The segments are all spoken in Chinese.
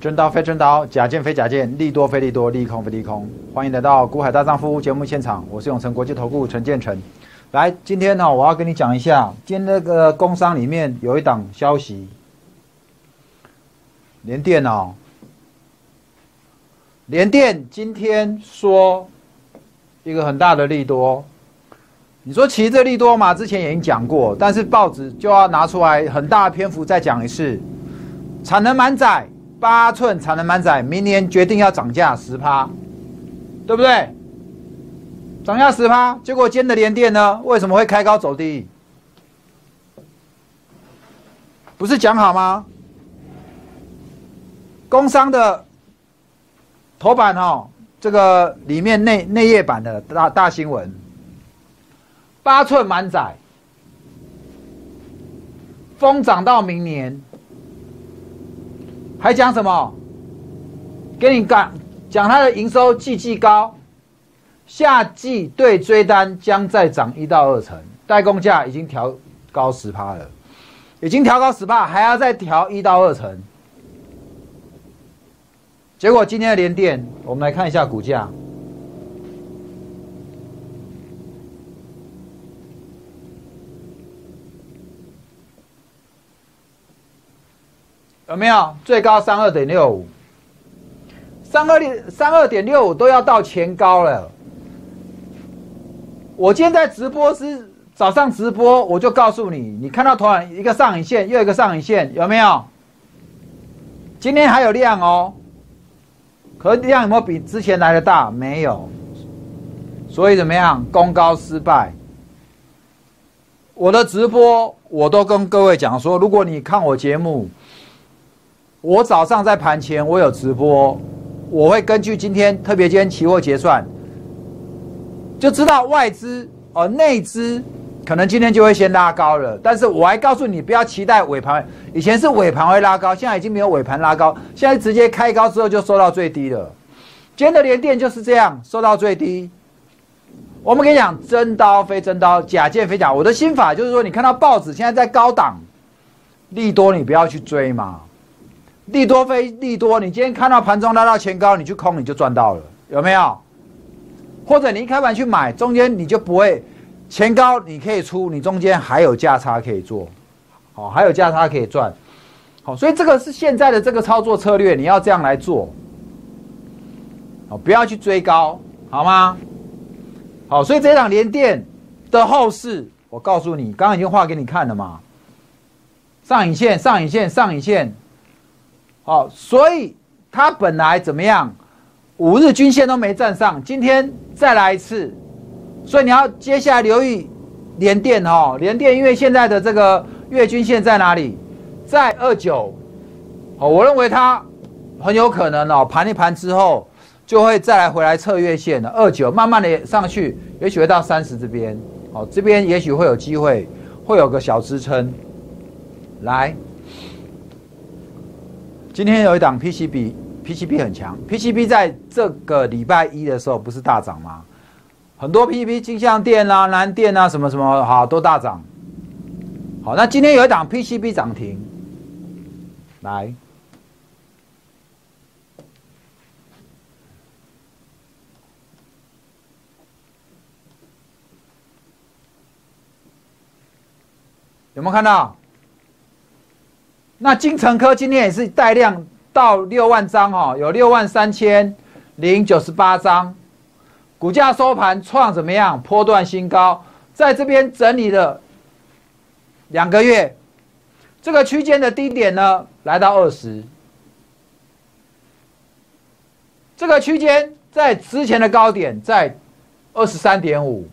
真刀非真刀，假剑非假剑，利多非利多，利空非利空。欢迎来到《股海大丈夫》节目现场，我是永成国际投顾陈建成。来，今天呢，我要跟你讲一下，今天那个工商里面有一档消息，联电哦，联电今天说一个很大的利多。你说其实这利多嘛，之前已经讲过，但是报纸就要拿出来很大的篇幅再讲一次，产能满载。八寸产能满载，明年决定要涨价十趴，对不对？涨价十趴，结果今天的联电呢？为什么会开高走低？不是讲好吗？工商的头版哦，这个里面内内页版的大大新闻，八寸满载，风涨到明年。还讲什么？给你讲讲它的营收季季高，夏季对追单将再涨一到二成，代工价已经调高十趴了，已经调高十趴，还要再调一到二成。结果今天的连电，我们来看一下股价。有没有最高三二点六五？三二点三二点六五都要到前高了。我今天在直播是早上直播，我就告诉你，你看到突然一个上影线，又一个上影线，有没有？今天还有量哦，可量有没有比之前来的大？没有。所以怎么样？攻高失败。我的直播我都跟各位讲说，如果你看我节目。我早上在盘前，我有直播，我会根据今天特别今天期货结算，就知道外资哦内资可能今天就会先拉高了。但是我还告诉你，不要期待尾盘，以前是尾盘会拉高，现在已经没有尾盘拉高，现在直接开高之后就收到最低了。今天的连电就是这样，收到最低。我们跟你讲，真刀非真刀，假剑非假。我的心法就是说，你看到报纸现在在高档，利多你不要去追嘛。利多非利多，你今天看到盘中拉到前高，你去空你就赚到了，有没有？或者你一开盘去买，中间你就不会前高你可以出，你中间还有价差可以做，好，还有价差可以赚，好，所以这个是现在的这个操作策略，你要这样来做，好，不要去追高，好吗？好，所以这档连电的后市，我告诉你，刚刚已经画给你看了嘛，上影线，上影线，上影线。哦，所以它本来怎么样？五日均线都没站上，今天再来一次，所以你要接下来留意连电哦，连电因为现在的这个月均线在哪里？在二九，哦，我认为它很有可能哦，盘一盘之后就会再来回来测月线的二九，慢慢的上去，也许会到三十这边，哦，这边也许会有机会，会有个小支撑，来。今天有一档 PCB，PCB 很强，PCB 在这个礼拜一的时候不是大涨吗？很多 PCB 金像电啊、南电啊什么什么，好都大涨。好，那今天有一档 PCB 涨停，来，有没有看到？那金城科今天也是带量到六万张哦，有六万三千零九十八张，股价收盘创怎么样？波段新高，在这边整理了两个月，这个区间的低点呢来到二十，这个区间在之前的高点在二十三点五，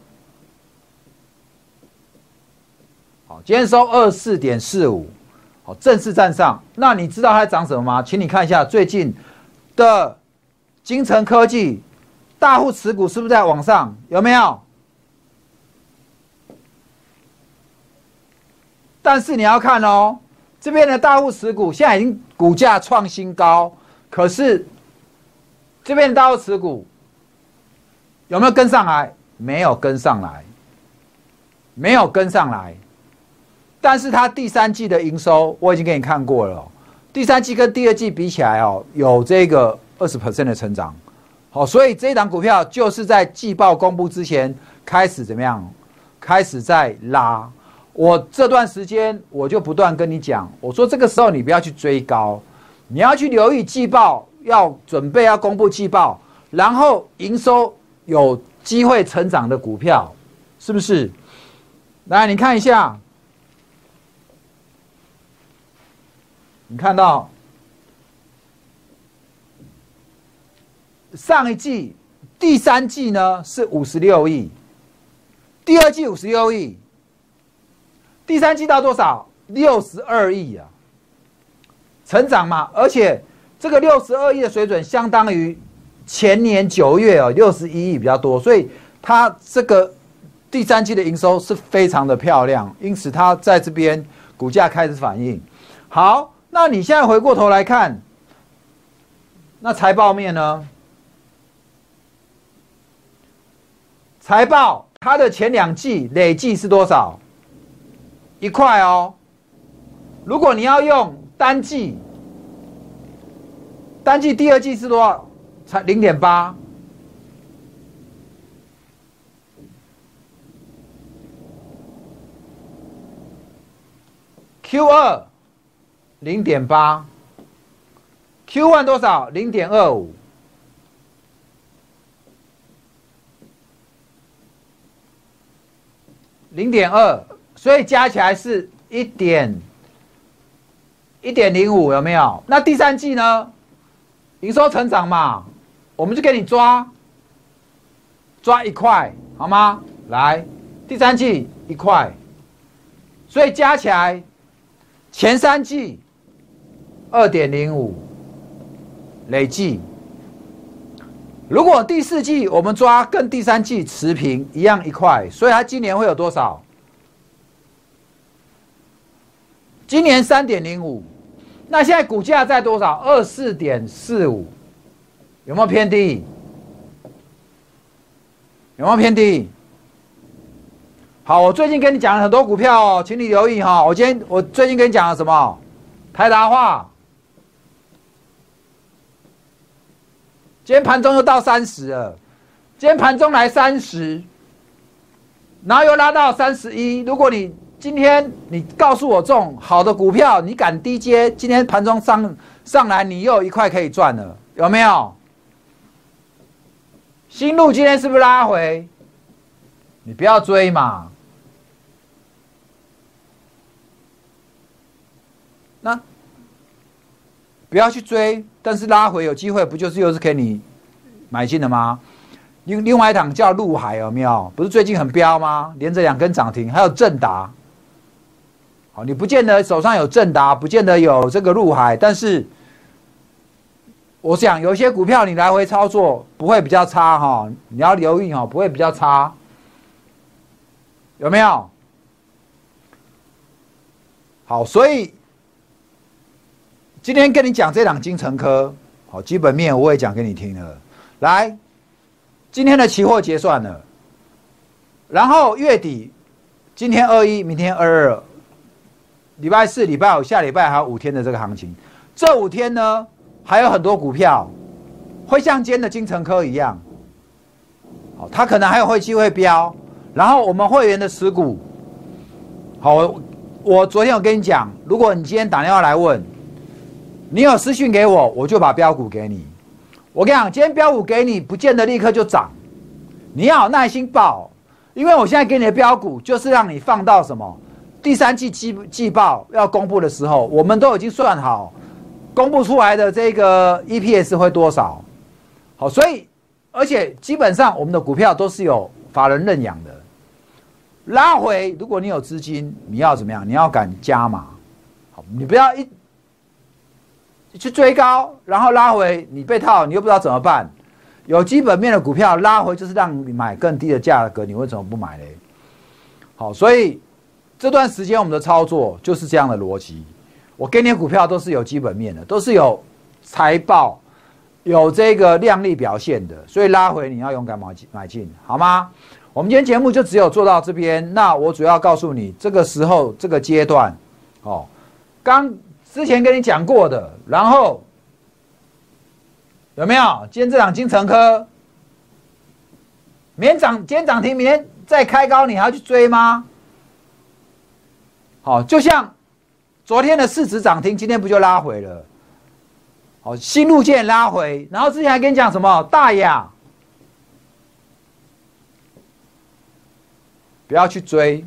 好，今天收二四点四五。好，正式站上。那你知道它涨什么吗？请你看一下最近的金城科技大户持股是不是在往上？有没有？但是你要看哦，这边的大户持股现在已经股价创新高，可是这边的大户持股有没有跟上来？没有跟上来，没有跟上来。但是它第三季的营收我已经给你看过了，第三季跟第二季比起来哦，有这个二十 percent 的成长。好，所以这一档股票就是在季报公布之前开始怎么样？开始在拉。我这段时间我就不断跟你讲，我说这个时候你不要去追高，你要去留意季报，要准备要公布季报，然后营收有机会成长的股票，是不是？来，你看一下，你看到。上一季、第三季呢是五十六亿，第二季五十六亿，第三季到多少？六十二亿啊，成长嘛！而且这个六十二亿的水准，相当于前年九月哦六十一亿比较多，所以它这个第三季的营收是非常的漂亮，因此它在这边股价开始反应。好，那你现在回过头来看，那财报面呢？财报它的前两季累计是多少？一块哦。如果你要用单季，单季第二季是多少？才零点八。Q 二零点八，Q one 多少？零点二五。零点二，所以加起来是一点一点零五，有没有？那第三季呢？营收成长嘛，我们就给你抓抓一块，好吗？来，第三季一块，所以加起来前三季二点零五累计。如果第四季我们抓跟第三季持平一样一块，所以它今年会有多少？今年三点零五，那现在股价在多少？二四点四五，有没有偏低？有没有偏低？好，我最近跟你讲了很多股票哦，请你留意哈。我今天我最近跟你讲了什么？台达化。今天盘中又到三十了，今天盘中来三十，然后又拉到三十一。如果你今天你告诉我这种好的股票，你敢低接？今天盘中上上来，你又有一块可以赚了，有没有？新路今天是不是拉回？你不要追嘛。不要去追，但是拉回有机会，不就是又是给你买进的吗？另另外一档叫陆海有没有？不是最近很飙吗？连着两根涨停，还有正达。好，你不见得手上有正达，不见得有这个陆海，但是我想有些股票你来回操作不会比较差哈，你要留意哈，不会比较差，有没有？好，所以。今天跟你讲这档金城科，好，基本面我也讲给你听了。来，今天的期货结算了，然后月底，今天二一，明天二二，礼拜四、礼拜五、下礼拜还有五天的这个行情。这五天呢，还有很多股票会像今天的金城科一样，好，它可能还有会机会飙。然后我们会员的持股，好，我昨天有跟你讲，如果你今天打电话来问。你有私讯给我，我就把标股给你。我跟你讲，今天标股给你，不见得立刻就涨，你要耐心报，因为我现在给你的标股，就是让你放到什么第三季季季报要公布的时候，我们都已经算好，公布出来的这个 EPS 会多少。好，所以而且基本上我们的股票都是有法人认养的，拉回如果你有资金，你要怎么样？你要敢加码，好，你不要一。去追高，然后拉回，你被套，你又不知道怎么办。有基本面的股票拉回，就是让你买更低的价格，你为什么不买嘞？好，所以这段时间我们的操作就是这样的逻辑。我给你股票都是有基本面的，都是有财报、有这个量力表现的，所以拉回你要勇敢买进，买进好吗？我们今天节目就只有做到这边。那我主要告诉你，这个时候这个阶段，哦，刚。之前跟你讲过的，然后有没有？今天这档金城科，明天涨，今天涨停，明天再开高，你还要去追吗？好，就像昨天的市值涨停，今天不就拉回了？好，新路线拉回，然后之前还跟你讲什么大雅，不要去追。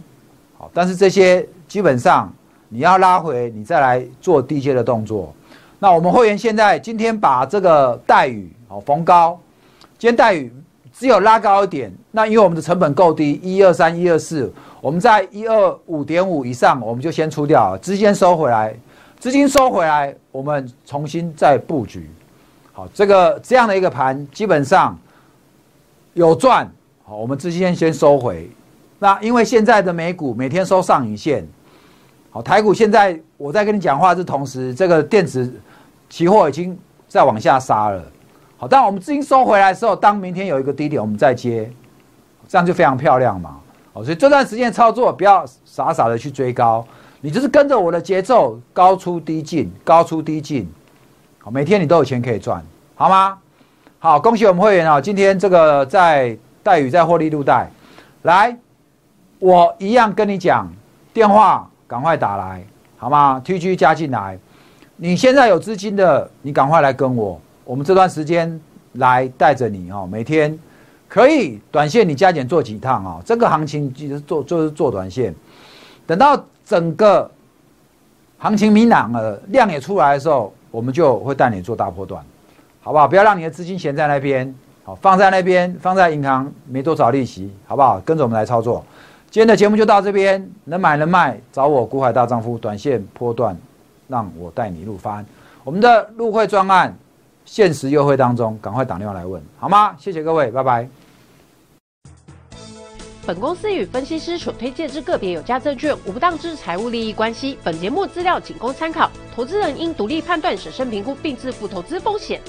好，但是这些基本上。你要拉回，你再来做低阶的动作。那我们会员现在今天把这个待遇哦逢高，今天待遇只有拉高一点。那因为我们的成本够低，一二三一二四，我们在一二五点五以上，我们就先出掉，资金收回来，资金收回来，我们重新再布局。好，这个这样的一个盘基本上有赚，好，我们资金先收回。那因为现在的美股每天收上影线。好，台股现在我在跟你讲话是同时，这个电子期货已经在往下杀了。好，但我们资金收回来的时候，当明天有一个低点，我们再接，这样就非常漂亮嘛。好，所以这段时间操作不要傻傻的去追高，你就是跟着我的节奏，高出低进，高出低进。好，每天你都有钱可以赚，好吗？好，恭喜我们会员啊！今天这个在待遇在获利入袋，来，我一样跟你讲电话。赶快打来，好吗？T G 加进来，你现在有资金的，你赶快来跟我。我们这段时间来带着你哦，每天可以短线你加减做几趟啊？这个行情就是做就是做短线，等到整个行情明朗了，量也出来的时候，我们就会带你做大波段，好不好？不要让你的资金闲在那边，好放在那边，放在银行没多少利息，好不好？跟着我们来操作。今天的节目就到这边，能买能卖，找我股海大丈夫，短线波段，让我带你入翻。我们的入会专案，限时优惠当中，赶快打电话来问，好吗？谢谢各位，拜拜。本公司与分析师所推荐之个别有价证券无不当之财务利益关系。本节目资料仅供参考，投资人应独立判断、审慎评估并自负投资风险。